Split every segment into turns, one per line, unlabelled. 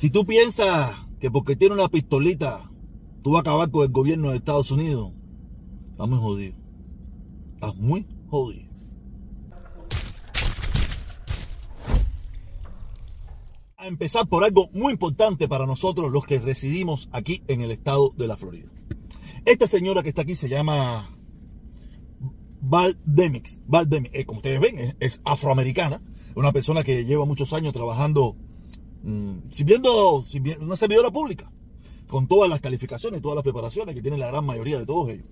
Si tú piensas que porque tiene una pistolita tú vas a acabar con el gobierno de Estados Unidos, estás muy jodido. Estás muy jodido. A empezar por algo muy importante para nosotros los que residimos aquí en el estado de la Florida. Esta señora que está aquí se llama Valdemix. Valdemix, eh, como ustedes ven, es, afroamericana. Una persona que lleva muchos años trabajando, sirviendo, sirviendo, una servidora pública. Con todas las calificaciones, todas las preparaciones que tiene la gran mayoría de todos ellos.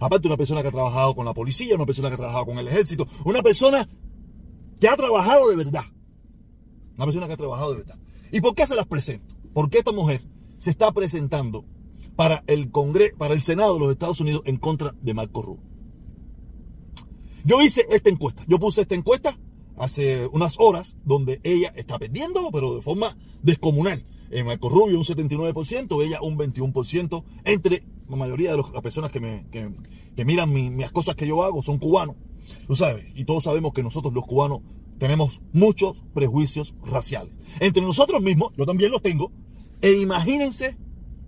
Aparte, una persona que ha trabajado con la policía, una persona que ha trabajado con el ejército, una persona que ha trabajado de verdad. Una persona que ha trabajado de verdad. ¿Y por qué se las presento? Porque esta mujer se está presentando para el Congreso, para el Senado de los Estados Unidos en contra de Marco Rubio. Yo hice esta encuesta. Yo puse esta encuesta hace unas horas donde ella está perdiendo, pero de forma descomunal. En Marco Rubio un 79%, ella un 21%. Entre la mayoría de las personas que, me, que, que miran mi, mis cosas que yo hago son cubanos. Tú sabes, y todos sabemos que nosotros los cubanos tenemos muchos prejuicios raciales. Entre nosotros mismos, yo también los tengo, e imagínense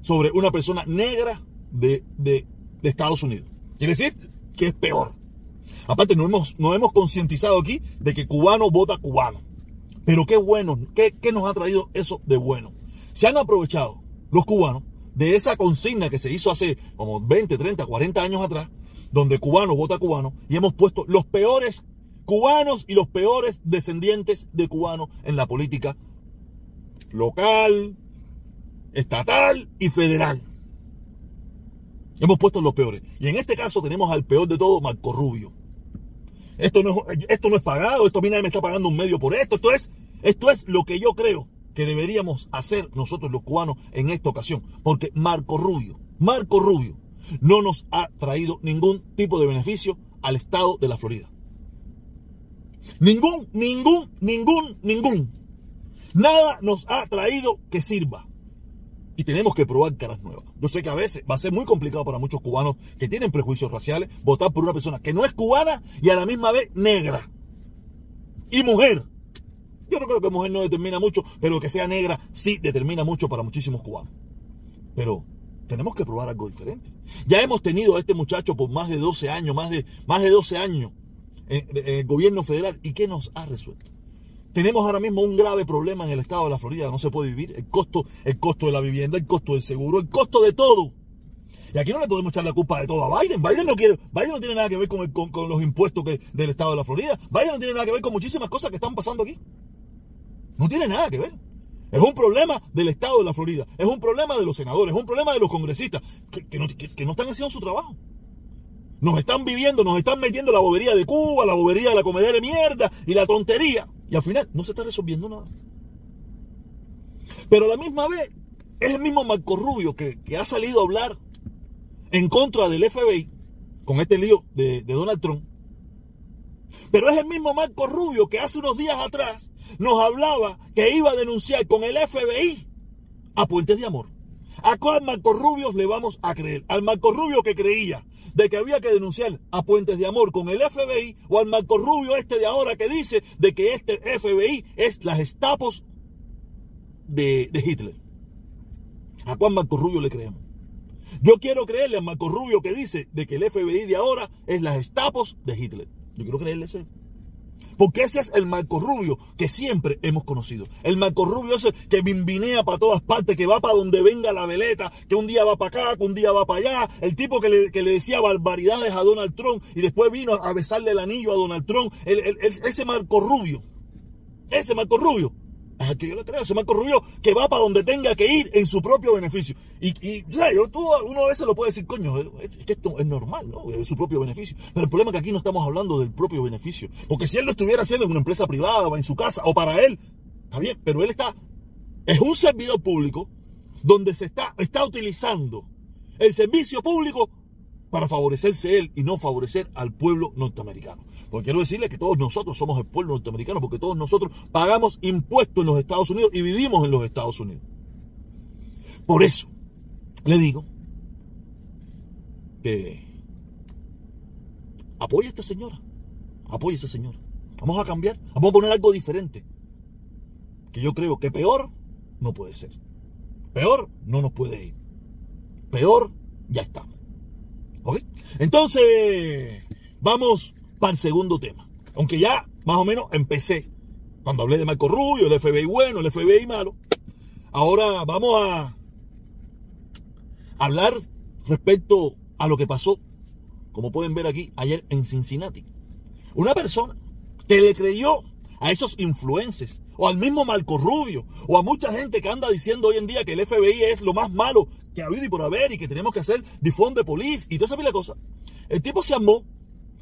sobre una persona negra de, de, de Estados Unidos. Quiere decir que es peor. Aparte, nos hemos, nos hemos concientizado aquí de que cubano vota cubano. Pero qué bueno, qué, qué nos ha traído eso de bueno. Se han aprovechado los cubanos de esa consigna que se hizo hace como 20, 30, 40 años atrás, donde cubano vota cubano, y hemos puesto los peores cubanos y los peores descendientes de cubanos en la política local, estatal y federal. Hemos puesto los peores. Y en este caso tenemos al peor de todo, Marco Rubio. Esto no, es, esto no es pagado, esto a mí nadie me está pagando un medio por esto. Esto es, esto es lo que yo creo que deberíamos hacer nosotros los cubanos en esta ocasión. Porque Marco Rubio, Marco Rubio, no nos ha traído ningún tipo de beneficio al estado de la Florida. Ningún, ningún, ningún, ningún. Nada nos ha traído que sirva. Y tenemos que probar caras nuevas. Yo sé que a veces va a ser muy complicado para muchos cubanos que tienen prejuicios raciales votar por una persona que no es cubana y a la misma vez negra. Y mujer. Yo no creo que mujer no determina mucho, pero que sea negra sí determina mucho para muchísimos cubanos. Pero tenemos que probar algo diferente. Ya hemos tenido a este muchacho por más de 12 años, más de, más de 12 años en, en el gobierno federal. ¿Y qué nos ha resuelto? Tenemos ahora mismo un grave problema en el estado de la Florida, no se puede vivir, el costo, el costo de la vivienda, el costo del seguro, el costo de todo. Y aquí no le podemos echar la culpa de todo a Biden. Biden no quiere, Biden no tiene nada que ver con, los impuestos del estado de la Florida. Biden no tiene nada que ver con muchísimas cosas que están pasando aquí. No tiene nada que ver. Es un problema del estado de la Florida. Es un problema de los senadores. Es un problema de los congresistas que, no, que no están haciendo su trabajo. Nos están viviendo, nos están metiendo la bobería de Cuba, la bobería de la comedia de mierda y la tontería. Y al final no se está resolviendo nada. Pero a la misma vez, es el mismo Marco Rubio que, que ha salido a hablar en contra del FBI con este lío de, de, Donald Trump. Pero es el mismo Marco Rubio que hace unos días atrás nos hablaba que iba a denunciar con el FBI a Puentes de Amor. ¿A cuál Marco Rubio le vamos a creer? Al Marco Rubio que creía de que había que denunciar a Puentes de Amor con el FBI o al Marco Rubio este de ahora que dice de que este FBI es las estapos de, de Hitler. ¿A cuál Marco Rubio le creemos? Yo quiero creerle a Marco Rubio que dice de que el FBI de ahora es las estapos de Hitler. Yo quiero creerle ese. Porque ese es el Marco Rubio que siempre hemos conocido. El Marco Rubio ese que bimbinea para todas partes, que va para donde venga la veleta, que un día va para acá, que un día va para allá. El tipo que le, que le decía barbaridades a Donald Trump y después vino a besarle el anillo a Donald Trump. El, el, ese Marco Rubio. Ese Marco Rubio que yo le creo, ese Marco Rubio que va para donde tenga que ir en su propio beneficio. Y, y yo, tú, uno a veces lo puede decir, coño, es, que esto es normal, ¿no? Es su propio beneficio. Pero el problema es que aquí no estamos hablando del propio beneficio. Porque si él lo estuviera haciendo en una empresa privada o en su casa o para él, está bien, pero él está, es un servidor público donde se está, está utilizando el servicio público para favorecerse él y no favorecer al pueblo norteamericano. Porque quiero decirle que todos nosotros somos el pueblo norteamericano, porque todos nosotros pagamos impuestos en los Estados Unidos y vivimos en los Estados Unidos. Por eso le digo que apoye a esta señora, apoye a esta señora. Vamos a cambiar, vamos a poner algo diferente. Que yo creo que peor no puede ser. Peor no nos puede ir. Peor ya estamos. ¿Ok? Entonces, vamos para el segundo tema. Aunque ya más o menos empecé cuando hablé de Marco Rubio, el FBI bueno, el FBI malo. Ahora vamos a hablar respecto a lo que pasó, como pueden ver aquí, ayer en Cincinnati. Una persona que le creyó a esos influencers, o al mismo Marco Rubio, o a mucha gente que anda diciendo hoy en día que el FBI es lo más malo que ha habido y por haber, y que tenemos que hacer defund de police, y toda esa pila cosa. El tipo se armó,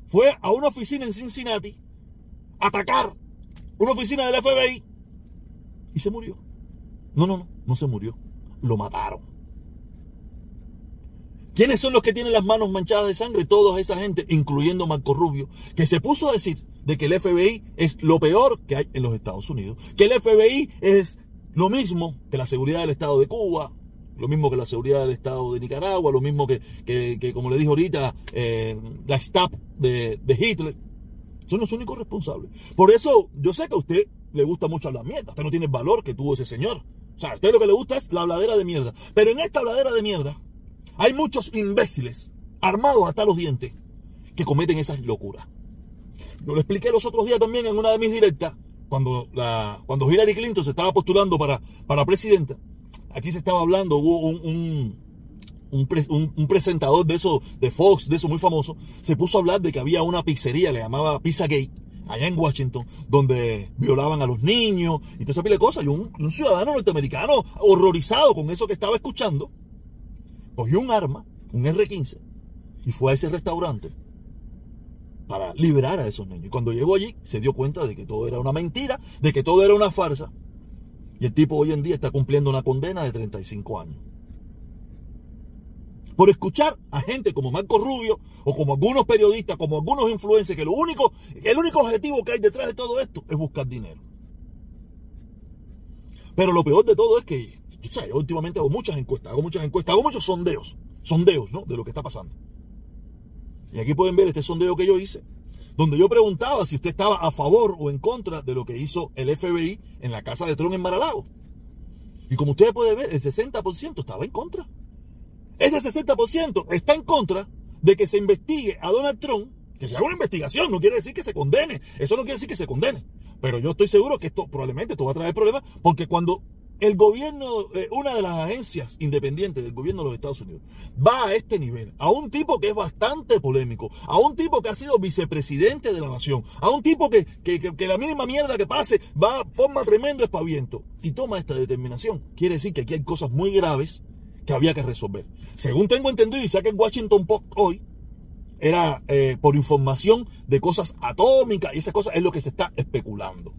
fue a una oficina en Cincinnati, a atacar una oficina del FBI, y se murió. No, no, no, no se murió. Lo mataron. ¿Quiénes son los que tienen las manos manchadas de sangre? Toda esa gente, incluyendo Marco Rubio, que se puso a decir de que el FBI es lo peor que hay en los Estados Unidos, que el FBI es lo mismo que la seguridad del Estado de Cuba, lo mismo que la seguridad del Estado de Nicaragua, lo mismo que, que, como le dije ahorita, eh, la STAP de, de, Hitler. Son los únicos responsables. Por eso yo sé que a usted le gusta mucho hablar mierda. Usted no tiene el valor que tuvo ese señor. O sea, a usted lo que le gusta es la habladera de mierda. Pero en esta habladera de mierda hay muchos imbéciles armados hasta los dientes que cometen esas locuras. Lo expliqué los otros días también en una de mis directas, cuando, la, cuando Hillary Clinton se estaba postulando para, para presidenta. Aquí se estaba hablando, hubo un, un, presentador de eso, de Fox, de eso muy famoso, se puso a hablar de que había una pizzería, le llamaba Pizza Gate, allá en Washington, donde violaban a los niños y toda esa pila de cosas. Y un, un ciudadano norteamericano, horrorizado con eso que estaba escuchando, cogió un arma, un R-15, y fue a ese restaurante para liberar a esos niños. Y cuando llegó allí se dio cuenta de que todo era una mentira, de que todo era una farsa. Y el tipo hoy en día está cumpliendo una condena de 35 años. Por escuchar a gente como Marco Rubio o como algunos periodistas, como algunos influencers, que lo único, el único objetivo que hay detrás de todo esto es buscar dinero. Pero lo peor de todo es que yo últimamente hago muchas encuestas, hago muchas encuestas, hago muchos sondeos, sondeos, ¿no? De lo que está pasando. Y aquí pueden ver este sondeo que yo hice, donde yo preguntaba si usted estaba a favor o en contra de lo que hizo el FBI en la casa de Trump en Maralago. Y como ustedes pueden ver, el 60% estaba en contra. Ese 60% está en contra de que se investigue a Donald Trump, que se haga una investigación, no quiere decir que se condene, eso no quiere decir que se condene. Pero yo estoy seguro que esto probablemente esto va a traer problemas, porque cuando el gobierno, eh, una de las agencias independientes del gobierno de los Estados Unidos, va a este nivel, a un tipo que es bastante polémico, a un tipo que ha sido vicepresidente de la nación, a un tipo que, la mínima mierda que pase va, forma tremendo espaviento y toma esta determinación. Quiere decir que aquí hay cosas muy graves que había que resolver. Según tengo entendido y saca en Washington Post hoy, era eh, por información de cosas atómicas y esas cosas es lo que se está especulando.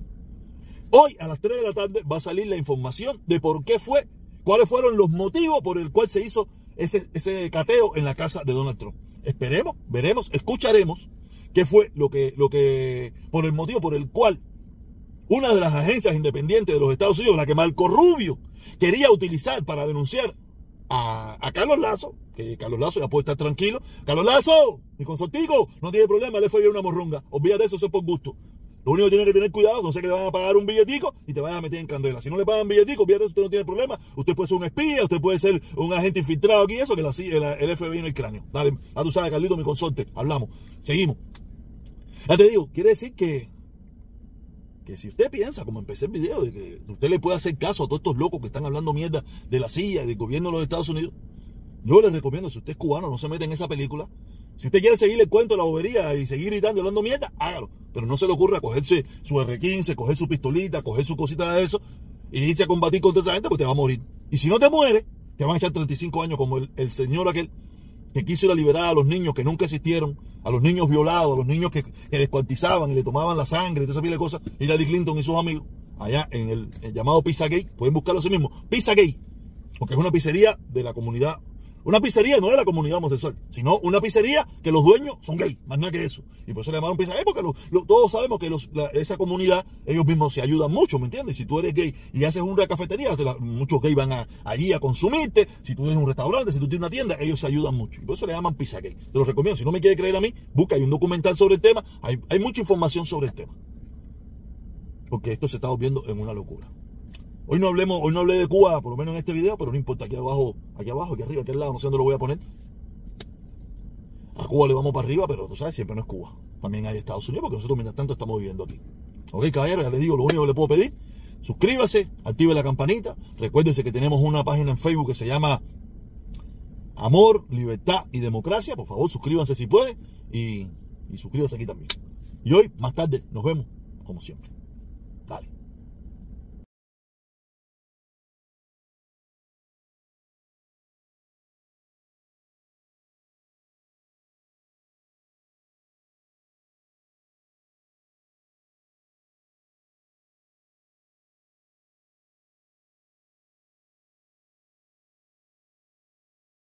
Hoy a las 3 de la tarde va a salir la información de por qué fue, cuáles fueron los motivos por el cual se hizo ese, ese cateo en la casa de Donald Trump. Esperemos, veremos, escucharemos qué fue lo que, lo que, por el motivo por el cual una de las agencias independientes de los Estados Unidos, la que Marco Rubio quería utilizar para denunciar a, Carlos Lazo, que Carlos Lazo ya puede estar tranquilo. Carlos Lazo, mi consortigo, no tiene problema, le fue una morrunga. Olvídate eso, eso es por gusto. Lo único que tiene que tener cuidado, no sé que le van a pagar un billetico y te van a meter en candela. Si no le pagan billetico, fíjate, usted no tiene problema. Usted puede ser un espía, usted puede ser un agente infiltrado aquí, eso que la, el, FBI no el cráneo. Dale, a tu sabes, Carlito, mi consorte. Hablamos. Seguimos. Ya te digo, quiere decir que, que si usted piensa, como empecé el video, de que usted le puede hacer caso a todos estos locos que están hablando mierda de la CIA y del gobierno de los Estados Unidos, yo les recomiendo, si usted es cubano, no se mete en esa película si usted quiere seguirle el cuento de la bobería y seguir gritando, hablando mierda, hágalo. Pero no se le ocurra cogerse su R15, coger su pistolita, coger su cosita de eso y irse a combatir contra esa gente, pues te va a morir. Y si no te muere, te van a echar 35 años como el, señor aquel que quiso ir a liberar a los niños que nunca existieron, a los niños violados, a los niños que, descuartizaban y le tomaban la sangre y toda esa pila de cosas. Hillary Clinton y sus amigos, allá en el, llamado Pizza Gay, pueden buscarlo así mismo, Pizza Gay, porque es una pizzería de la comunidad una pizzería no de la comunidad homosexual, sino una pizzería que los dueños son gay, más nada que eso. Y por eso le llamaron pizza gay, porque todos sabemos que esa comunidad, ellos mismos se ayudan mucho, ¿me entiendes? Si tú eres gay y haces una cafetería, muchos gays van allí a consumirte. Si tú tienes un restaurante, si tú tienes una tienda, ellos se ayudan mucho. Y por eso le llaman pizza gay. Te lo recomiendo. Si no me quiere creer a mí, busca, hay un documental sobre el tema, hay, hay mucha información sobre el tema. Porque esto se está volviendo en una locura. Hoy no hablemos, hoy no hablé de Cuba, por lo menos en este video, pero no importa, aquí abajo, aquí abajo, aquí arriba, aquí al lado, no sé dónde lo voy a poner. A Cuba le vamos para arriba, pero tú sabes, siempre no es Cuba. También hay Estados Unidos, porque nosotros mientras tanto estamos viviendo aquí. Ok, caballero, ya les digo, lo único que le puedo pedir, suscríbase, active la campanita, recuérdense que tenemos una página en Facebook que se llama Amor, Libertad y Democracia. Por favor, suscríbanse si pueden y, y suscríbanse aquí también. Y hoy, más tarde, nos vemos, como siempre.